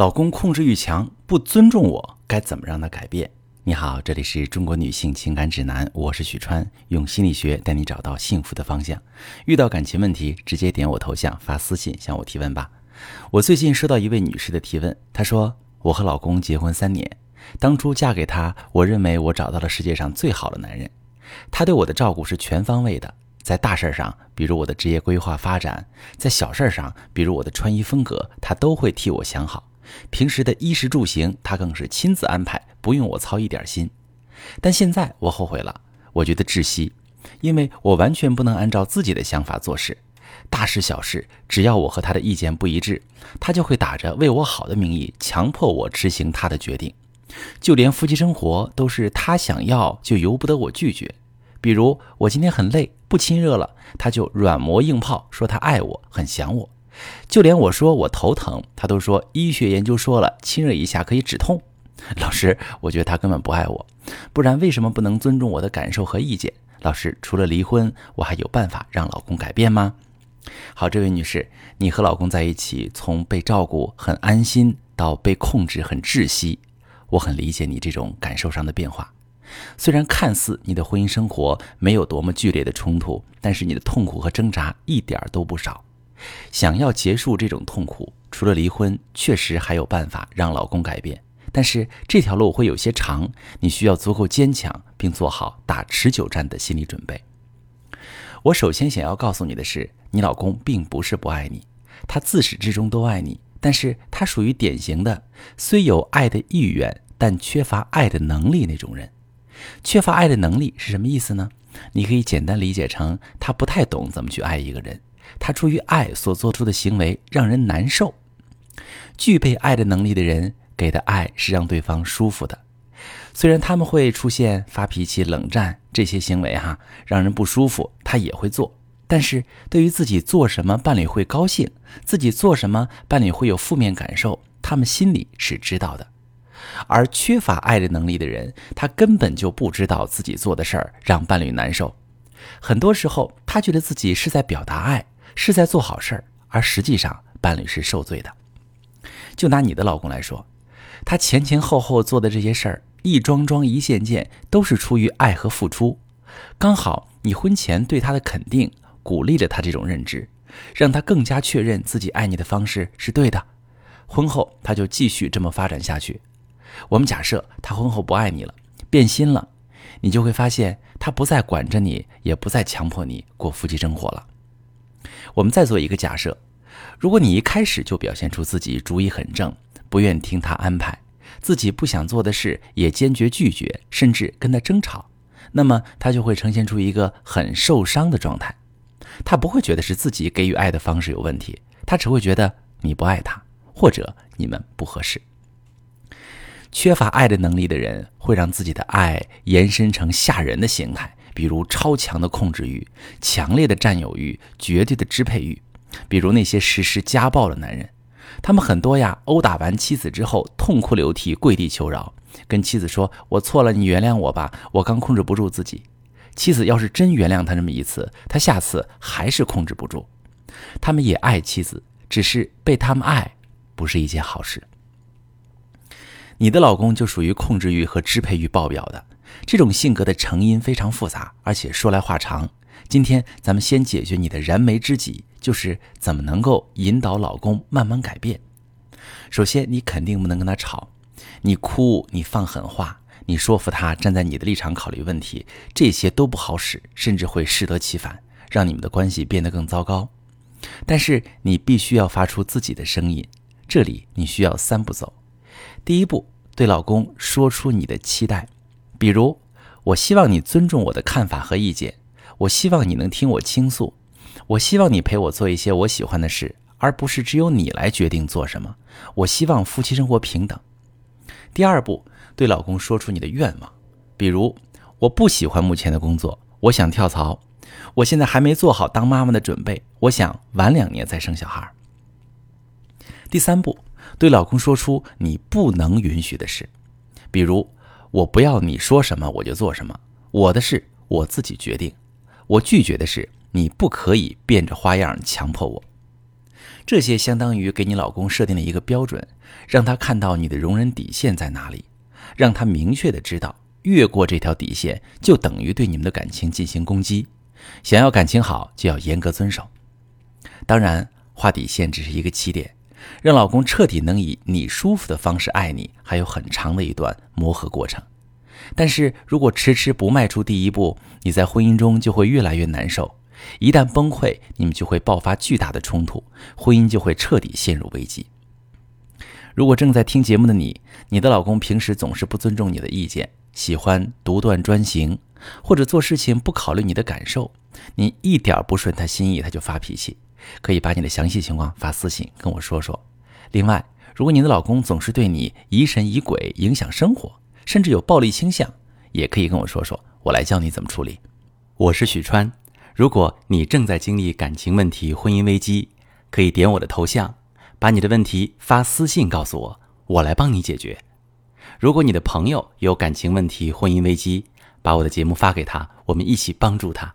老公控制欲强，不尊重我，该怎么让他改变？你好，这里是中国女性情感指南，我是许川，用心理学带你找到幸福的方向。遇到感情问题，直接点我头像发私信向我提问吧。我最近收到一位女士的提问，她说：“我和老公结婚三年，当初嫁给他，我认为我找到了世界上最好的男人，他对我的照顾是全方位的。”在大事上，比如我的职业规划发展；在小事上，比如我的穿衣风格，他都会替我想好。平时的衣食住行，他更是亲自安排，不用我操一点心。但现在我后悔了，我觉得窒息，因为我完全不能按照自己的想法做事。大事小事，只要我和他的意见不一致，他就会打着为我好的名义，强迫我执行他的决定。就连夫妻生活，都是他想要，就由不得我拒绝。比如我今天很累，不亲热了，他就软磨硬泡说他爱我，很想我。就连我说我头疼，他都说医学研究说了，亲热一下可以止痛。老师，我觉得他根本不爱我，不然为什么不能尊重我的感受和意见？老师，除了离婚，我还有办法让老公改变吗？好，这位女士，你和老公在一起，从被照顾很安心到被控制很窒息，我很理解你这种感受上的变化。虽然看似你的婚姻生活没有多么剧烈的冲突，但是你的痛苦和挣扎一点都不少。想要结束这种痛苦，除了离婚，确实还有办法让老公改变。但是这条路会有些长，你需要足够坚强，并做好打持久战的心理准备。我首先想要告诉你的是，你老公并不是不爱你，他自始至终都爱你，但是他属于典型的虽有爱的意愿，但缺乏爱的能力那种人。缺乏爱的能力是什么意思呢？你可以简单理解成他不太懂怎么去爱一个人，他出于爱所做出的行为让人难受。具备爱的能力的人给的爱是让对方舒服的，虽然他们会出现发脾气、冷战这些行为哈，让人不舒服，他也会做。但是对于自己做什么伴侣会高兴，自己做什么伴侣会有负面感受，他们心里是知道的。而缺乏爱的能力的人，他根本就不知道自己做的事儿让伴侣难受。很多时候，他觉得自己是在表达爱，是在做好事儿，而实际上伴侣是受罪的。就拿你的老公来说，他前前后后做的这些事儿，一桩桩一件件，都是出于爱和付出。刚好你婚前对他的肯定，鼓励了他这种认知，让他更加确认自己爱你的方式是对的。婚后他就继续这么发展下去。我们假设他婚后不爱你了，变心了，你就会发现他不再管着你，也不再强迫你过夫妻生活了。我们再做一个假设，如果你一开始就表现出自己主意很正，不愿听他安排，自己不想做的事也坚决拒绝，甚至跟他争吵，那么他就会呈现出一个很受伤的状态。他不会觉得是自己给予爱的方式有问题，他只会觉得你不爱他，或者你们不合适。缺乏爱的能力的人，会让自己的爱延伸成吓人的形态，比如超强的控制欲、强烈的占有欲、绝对的支配欲。比如那些实施家暴的男人，他们很多呀，殴打完妻子之后，痛哭流涕，跪地求饶，跟妻子说：“我错了，你原谅我吧，我刚控制不住自己。”妻子要是真原谅他那么一次，他下次还是控制不住。他们也爱妻子，只是被他们爱，不是一件好事。你的老公就属于控制欲和支配欲爆表的这种性格的成因非常复杂，而且说来话长。今天咱们先解决你的燃眉之急，就是怎么能够引导老公慢慢改变。首先，你肯定不能跟他吵，你哭，你放狠话，你说服他站在你的立场考虑问题，这些都不好使，甚至会适得其反，让你们的关系变得更糟糕。但是你必须要发出自己的声音，这里你需要三步走。第一步，对老公说出你的期待，比如，我希望你尊重我的看法和意见，我希望你能听我倾诉，我希望你陪我做一些我喜欢的事，而不是只有你来决定做什么。我希望夫妻生活平等。第二步，对老公说出你的愿望，比如，我不喜欢目前的工作，我想跳槽，我现在还没做好当妈妈的准备，我想晚两年再生小孩。第三步。对老公说出你不能允许的事，比如我不要你说什么我就做什么，我的事我自己决定。我拒绝的是你不可以变着花样强迫我。这些相当于给你老公设定了一个标准，让他看到你的容忍底线在哪里，让他明确的知道，越过这条底线就等于对你们的感情进行攻击。想要感情好，就要严格遵守。当然，画底线只是一个起点，让老公彻底能以你舒服的方式爱你，还有很长的一段磨合过程。但是如果迟迟不迈出第一步，你在婚姻中就会越来越难受。一旦崩溃，你们就会爆发巨大的冲突，婚姻就会彻底陷入危机。如果正在听节目的你，你的老公平时总是不尊重你的意见，喜欢独断专行，或者做事情不考虑你的感受，你一点不顺他心意他就发脾气，可以把你的详细情况发私信跟我说说。另外，如果你的老公总是对你疑神疑鬼，影响生活，甚至有暴力倾向，也可以跟我说说，我来教你怎么处理。我是许川。如果你正在经历感情问题、婚姻危机，可以点我的头像，把你的问题发私信告诉我，我来帮你解决。如果你的朋友有感情问题、婚姻危机，把我的节目发给他，我们一起帮助他。